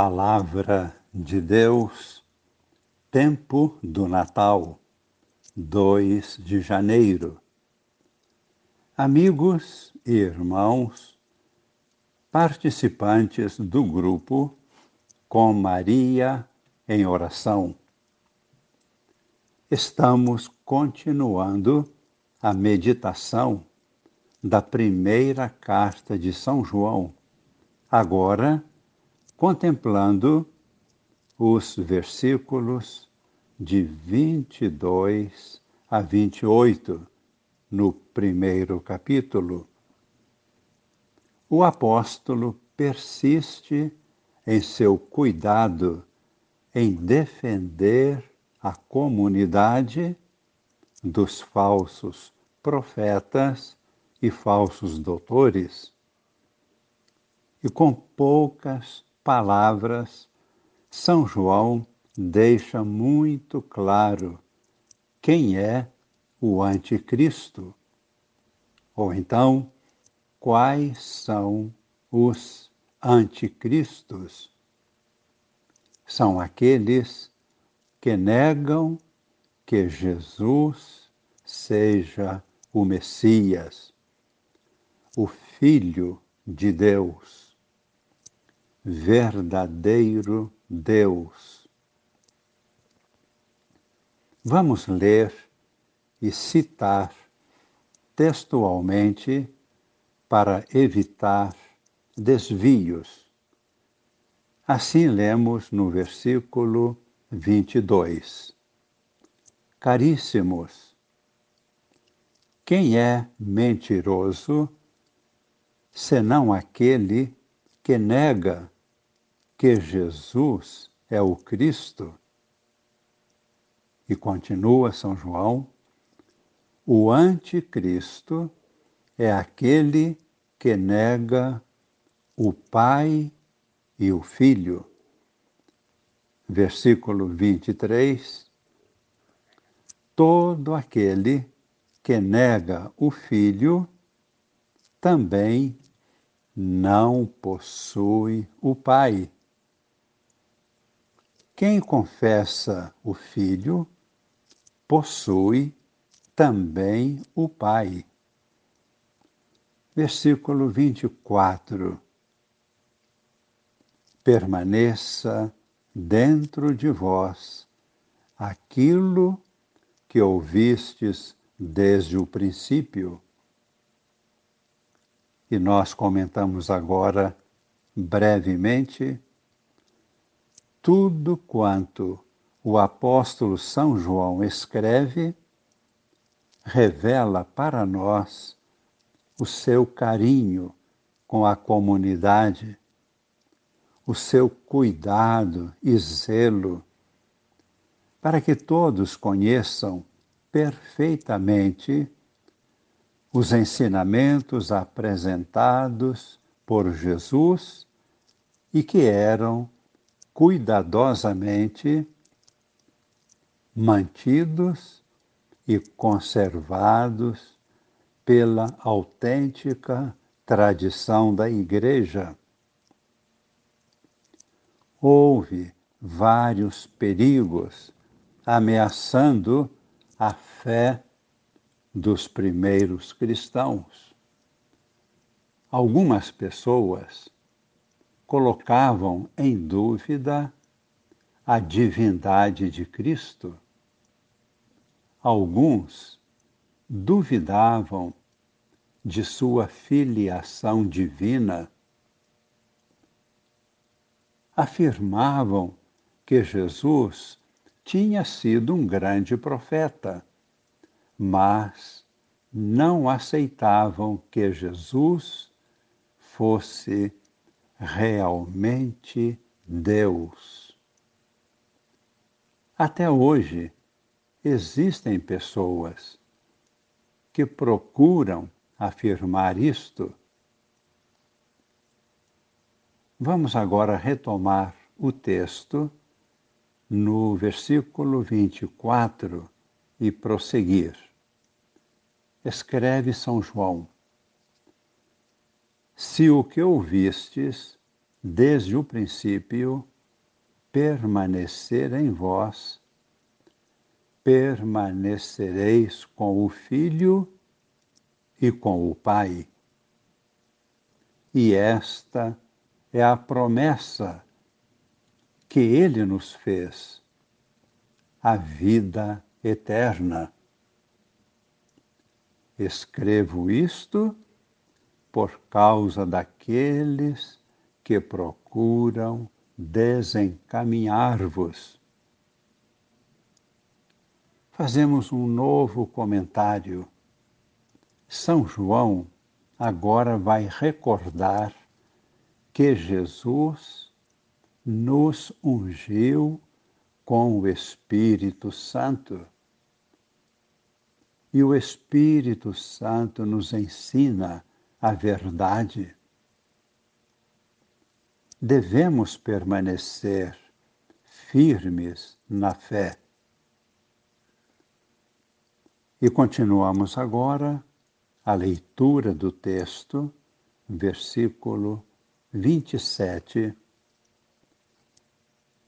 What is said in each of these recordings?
Palavra de Deus, Tempo do Natal, 2 de janeiro. Amigos e irmãos, participantes do grupo Com Maria em Oração, estamos continuando a meditação da primeira carta de São João, agora contemplando os versículos de 22 a 28 no primeiro capítulo. O apóstolo persiste em seu cuidado em defender a comunidade dos falsos profetas e falsos doutores. E com poucas palavras, São João deixa muito claro quem é o Anticristo. Ou então, quais são os anticristos? São aqueles que negam que Jesus seja o Messias, o Filho de Deus verdadeiro Deus. Vamos ler e citar textualmente para evitar desvios. Assim lemos no versículo 22. Caríssimos, quem é mentiroso senão aquele que nega que Jesus é o Cristo. E continua São João, o anticristo é aquele que nega o Pai e o Filho. Versículo 23. Todo aquele que nega o Filho também não possui o Pai. Quem confessa o Filho possui também o Pai. Versículo 24. Permaneça dentro de vós aquilo que ouvistes desde o princípio. E nós comentamos agora brevemente tudo quanto o apóstolo São João escreve revela para nós o seu carinho com a comunidade, o seu cuidado e zelo, para que todos conheçam perfeitamente os ensinamentos apresentados por Jesus e que eram cuidadosamente mantidos e conservados pela autêntica tradição da Igreja. Houve vários perigos ameaçando a fé dos primeiros cristãos. Algumas pessoas colocavam em dúvida a divindade de Cristo. Alguns duvidavam de sua filiação divina. Afirmavam que Jesus tinha sido um grande profeta, mas não aceitavam que Jesus fosse realmente Deus. Até hoje, existem pessoas que procuram afirmar isto. Vamos agora retomar o texto no versículo 24 e prosseguir. Escreve São João se o que ouvistes desde o princípio, permanecer em vós, permanecereis com o Filho e com o Pai. E esta é a promessa que ele nos fez, a vida eterna. Escrevo isto por causa daqueles que procuram desencaminhar-vos. Fazemos um novo comentário. São João agora vai recordar que Jesus nos ungiu com o Espírito Santo. E o Espírito Santo nos ensina a verdade. Devemos permanecer firmes na fé. E continuamos agora a leitura do texto, versículo 27.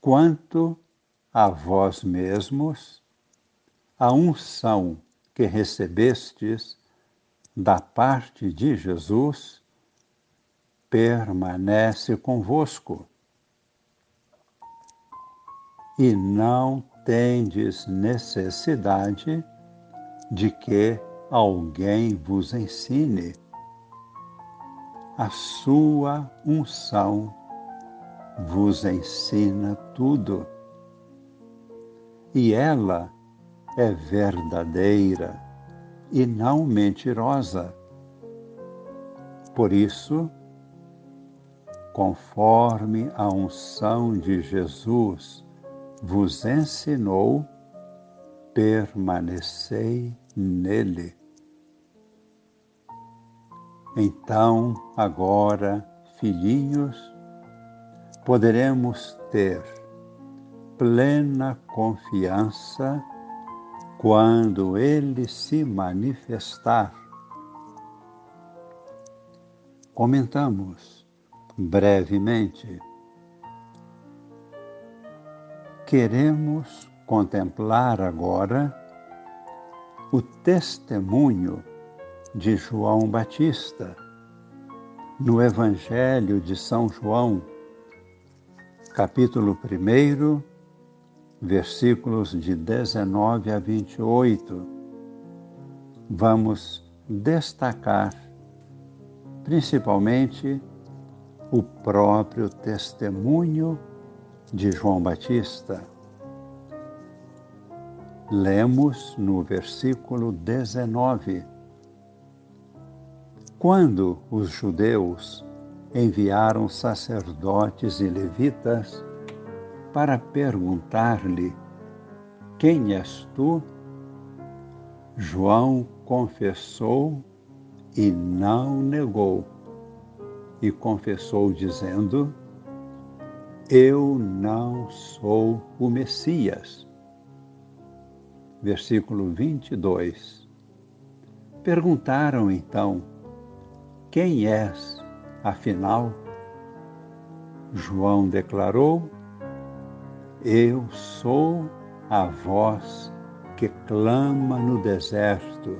Quanto a vós mesmos, a unção que recebestes da parte de Jesus permanece convosco. E não tendes necessidade de que alguém vos ensine. A sua unção vos ensina tudo e ela é verdadeira e não mentirosa. Por isso, conforme a unção de Jesus vos ensinou, permanecei nele. Então, agora, filhinhos, poderemos ter plena confiança quando ele se manifestar. Comentamos brevemente. Queremos contemplar agora o testemunho de João Batista no Evangelho de São João, capítulo 1 versículos de 19 a 28, vamos destacar principalmente o próprio testemunho de João Batista. Lemos no versículo 19. Quando os judeus enviaram sacerdotes e levitas para perguntar-lhe: Quem és tu? João confessou e não negou. E confessou, dizendo: Eu não sou o Messias. Versículo 22. Perguntaram então: Quem és, afinal? João declarou: eu sou a voz que clama no deserto.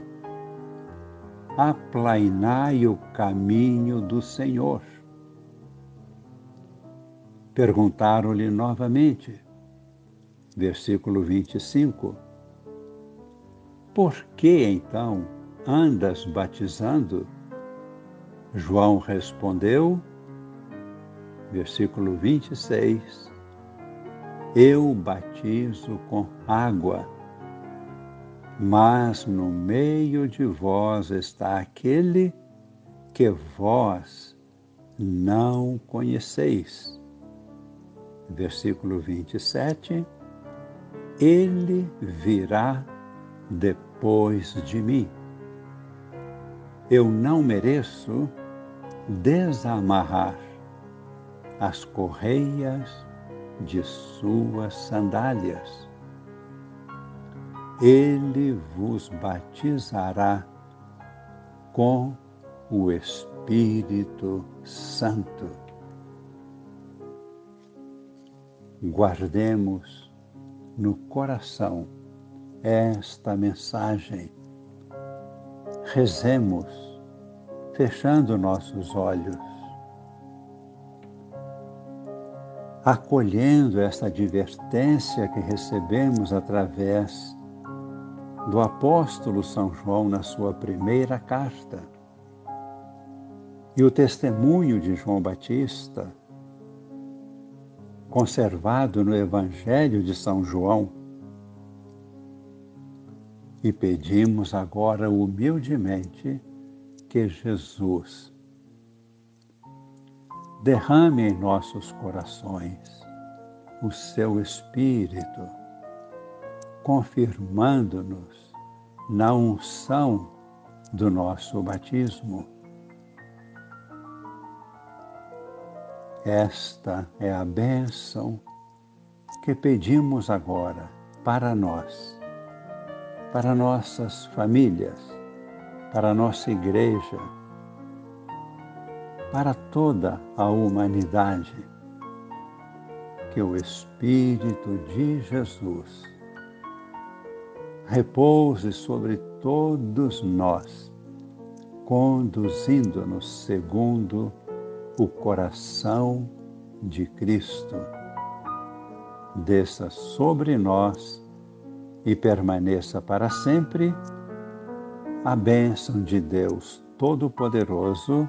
Aplainai o caminho do Senhor. Perguntaram-lhe novamente, versículo 25: Por que então andas batizando? João respondeu, versículo 26, eu batizo com água, mas no meio de vós está aquele que vós não conheceis. Versículo 27. Ele virá depois de mim. Eu não mereço desamarrar as correias de suas sandálias. Ele vos batizará com o Espírito Santo. guardemos no coração esta mensagem. Rezemos, fechando nossos olhos, acolhendo esta advertência que recebemos através do apóstolo São João na sua primeira carta. E o testemunho de João Batista, conservado no Evangelho de São João, e pedimos agora humildemente que Jesus derrame em nossos corações o seu Espírito, confirmando-nos na unção do nosso batismo. Esta é a bênção que pedimos agora para nós, para nossas famílias, para nossa igreja, para toda a humanidade. Que o Espírito de Jesus repouse sobre todos nós, conduzindo-nos segundo o coração de Cristo. Desça sobre nós e permaneça para sempre a bênção de Deus Todo-Poderoso,